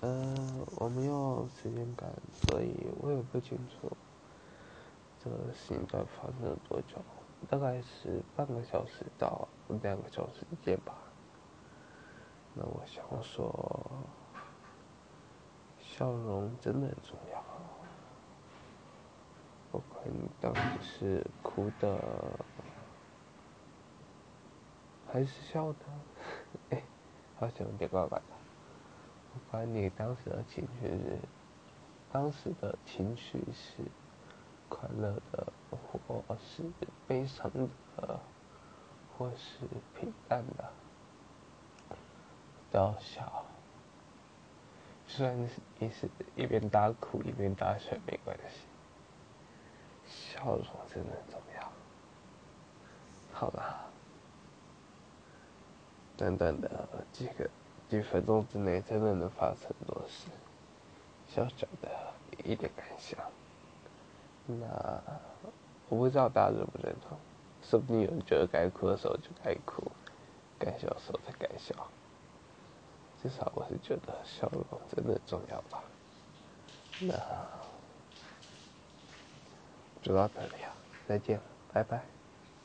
呃，我没有时间感，所以我也不清楚这个事情到底发生了多久，大概是半个小时到两个小时之间吧。那我想说，笑容真的很重要。不管你当时是哭的，还是笑的，哎，好像有点怪怪的。不管你当时的情绪是，当时的情绪是快乐的，或是悲伤的，或是平淡的，都要笑。虽然你是一边大哭一边大笑，没关系。笑容真的很重要。好了，短短的几个几分钟之内，真的能发生很多事。小小的一点感想，那我不知道大家认不认同。说不定有人觉得该哭的时候就该哭，该笑的时候才该笑。至少我是觉得笑容真的重要吧。那。就到这里啊，再见，拜拜。